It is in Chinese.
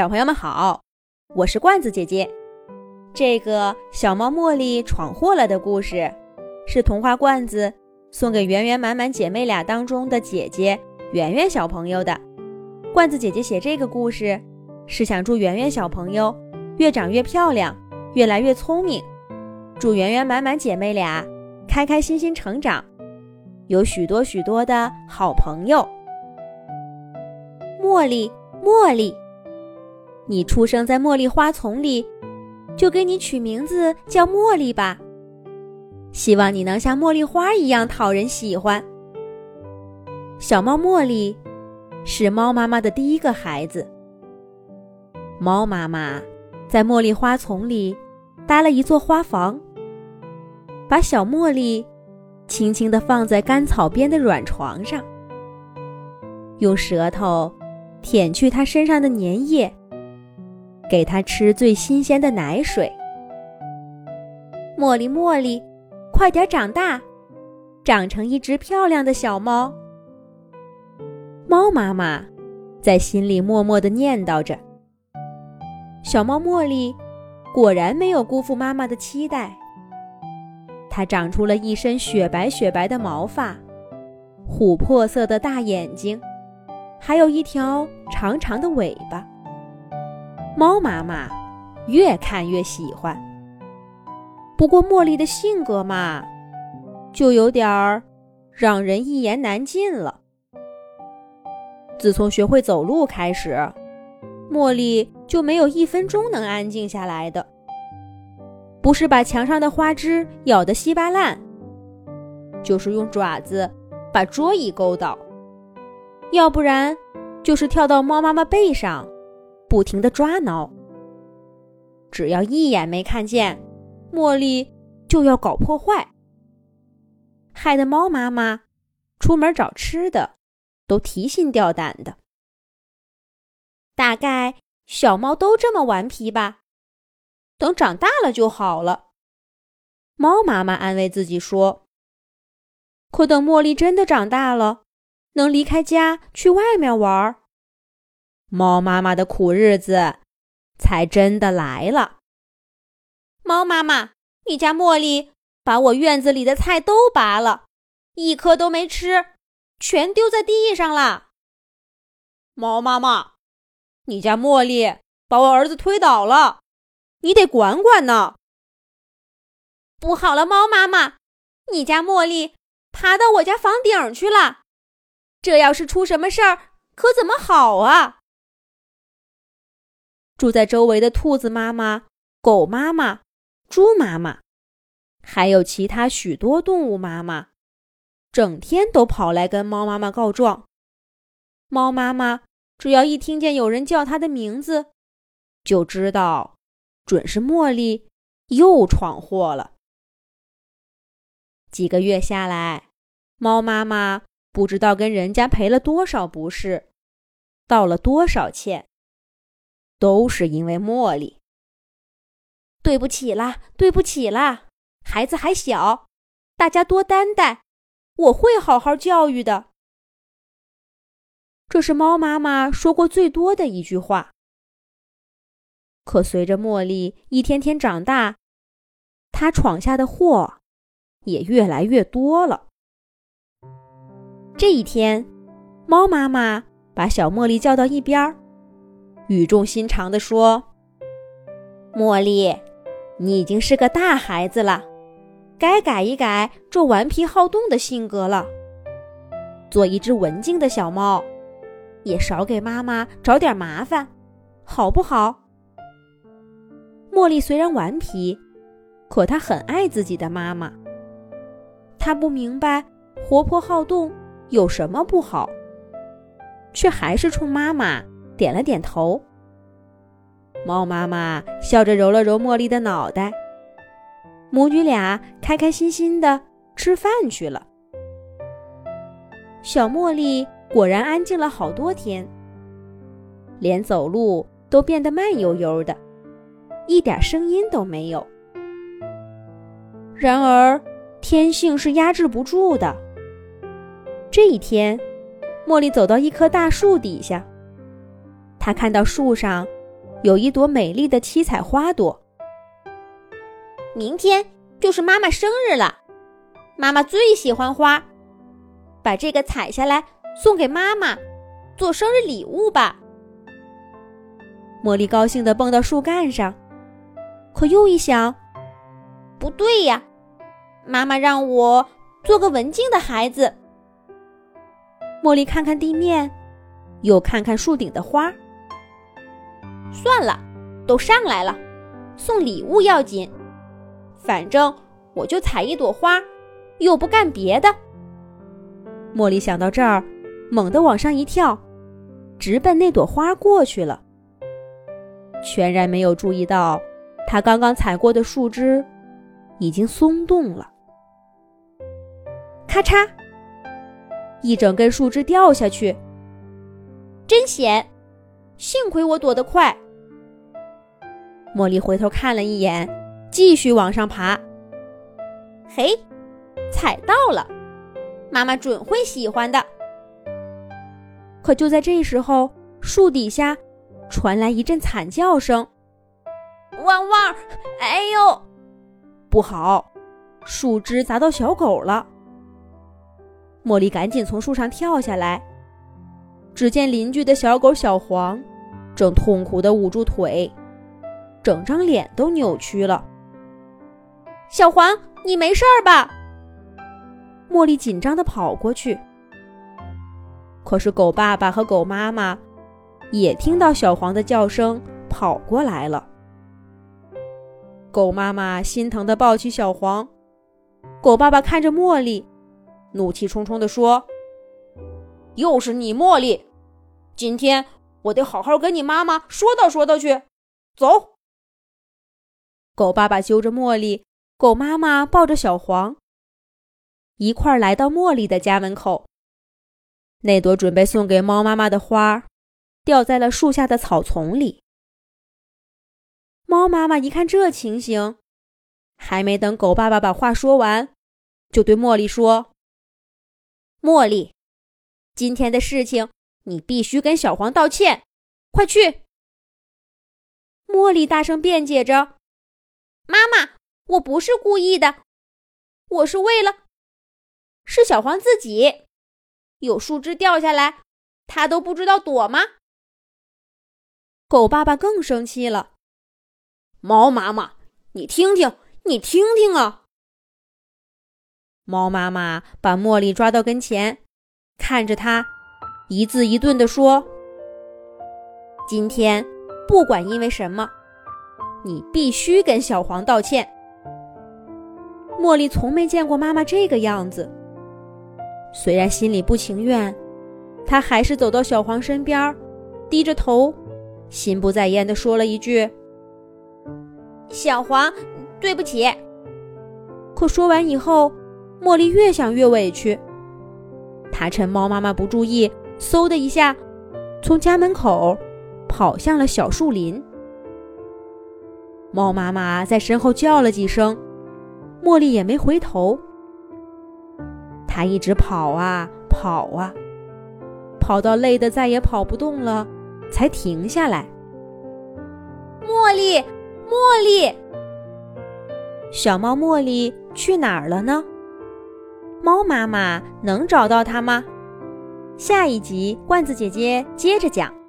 小朋友们好，我是罐子姐姐。这个小猫茉莉闯祸了的故事，是童话罐子送给圆圆满满姐妹俩当中的姐姐圆圆小朋友的。罐子姐姐写这个故事，是想祝圆圆小朋友越长越漂亮，越来越聪明。祝圆圆满满姐妹俩开开心心成长，有许多许多的好朋友。茉莉，茉莉。你出生在茉莉花丛里，就给你取名字叫茉莉吧。希望你能像茉莉花一样讨人喜欢。小猫茉莉是猫妈妈的第一个孩子。猫妈妈在茉莉花丛里搭了一座花房，把小茉莉轻轻地放在干草边的软床上，用舌头舔去它身上的粘液。给它吃最新鲜的奶水。茉莉，茉莉，快点长大，长成一只漂亮的小猫。猫妈妈在心里默默的念叨着。小猫茉莉果然没有辜负妈妈的期待，它长出了一身雪白雪白的毛发，琥珀色的大眼睛，还有一条长长的尾巴。猫妈妈越看越喜欢，不过茉莉的性格嘛，就有点儿让人一言难尽了。自从学会走路开始，茉莉就没有一分钟能安静下来的。不是把墙上的花枝咬得稀巴烂，就是用爪子把桌椅勾倒，要不然就是跳到猫妈妈背上。不停的抓挠，只要一眼没看见，茉莉就要搞破坏，害得猫妈妈出门找吃的都提心吊胆的。大概小猫都这么顽皮吧，等长大了就好了。猫妈妈安慰自己说。可等茉莉真的长大了，能离开家去外面玩儿。猫妈妈的苦日子才真的来了。猫妈妈，你家茉莉把我院子里的菜都拔了，一颗都没吃，全丢在地上了。猫妈妈，你家茉莉把我儿子推倒了，你得管管呢。不好了，猫妈妈，你家茉莉爬到我家房顶去了，这要是出什么事儿，可怎么好啊？住在周围的兔子妈妈、狗妈妈、猪妈妈，还有其他许多动物妈妈，整天都跑来跟猫妈妈告状。猫妈妈只要一听见有人叫它的名字，就知道准是茉莉又闯祸了。几个月下来，猫妈妈不知道跟人家赔了多少不是，道了多少歉。都是因为茉莉。对不起啦，对不起啦，孩子还小，大家多担待，我会好好教育的。这是猫妈妈说过最多的一句话。可随着茉莉一天天长大，她闯下的祸也越来越多了。这一天，猫妈妈把小茉莉叫到一边儿。语重心长地说：“茉莉，你已经是个大孩子了，该改一改这顽皮好动的性格了，做一只文静的小猫，也少给妈妈找点麻烦，好不好？”茉莉虽然顽皮，可她很爱自己的妈妈。她不明白活泼好动有什么不好，却还是冲妈妈。点了点头。猫妈妈笑着揉了揉茉莉的脑袋，母女俩开开心心的吃饭去了。小茉莉果然安静了好多天，连走路都变得慢悠悠的，一点声音都没有。然而，天性是压制不住的。这一天，茉莉走到一棵大树底下。他看到树上有一朵美丽的七彩花朵。明天就是妈妈生日了，妈妈最喜欢花，把这个采下来送给妈妈，做生日礼物吧。茉莉高兴地蹦到树干上，可又一想，不对呀，妈妈让我做个文静的孩子。茉莉看看地面，又看看树顶的花，算了，都上来了，送礼物要紧。反正我就采一朵花，又不干别的。茉莉想到这儿，猛地往上一跳，直奔那朵花过去了。全然没有注意到，他刚刚踩过的树枝已经松动了。咔嚓，一整根树枝掉下去，真险！幸亏我躲得快。茉莉回头看了一眼，继续往上爬。嘿，踩到了，妈妈准会喜欢的。可就在这时候，树底下。传来一阵惨叫声，汪汪！哎呦，不好，树枝砸到小狗了。茉莉赶紧从树上跳下来，只见邻居的小狗小黄正痛苦地捂住腿，整张脸都扭曲了。小黄，你没事儿吧？茉莉紧张地跑过去，可是狗爸爸和狗妈妈。也听到小黄的叫声，跑过来了。狗妈妈心疼地抱起小黄，狗爸爸看着茉莉，怒气冲冲地说：“又是你，茉莉！今天我得好好跟你妈妈说道说道去。”走。狗爸爸揪着茉莉，狗妈妈抱着小黄，一块儿来到茉莉的家门口。那朵准备送给猫妈妈的花。掉在了树下的草丛里。猫妈妈一看这情形，还没等狗爸爸把话说完，就对茉莉说：“茉莉，今天的事情你必须跟小黄道歉，快去！”茉莉大声辩解着：“妈妈，我不是故意的，我是为了……是小黄自己，有树枝掉下来，他都不知道躲吗？”狗爸爸更生气了。猫妈妈，你听听，你听听啊！猫妈妈把茉莉抓到跟前，看着他，一字一顿地说：“今天不管因为什么，你必须跟小黄道歉。”茉莉从没见过妈妈这个样子，虽然心里不情愿，她还是走到小黄身边，低着头。心不在焉地说了一句：“小黄，对不起。”可说完以后，茉莉越想越委屈。她趁猫妈妈不注意，嗖的一下，从家门口跑向了小树林。猫妈妈在身后叫了几声，茉莉也没回头。它一直跑啊跑啊，跑到累得再也跑不动了。才停下来。茉莉，茉莉，小猫茉莉去哪儿了呢？猫妈妈能找到它吗？下一集，罐子姐姐接着讲。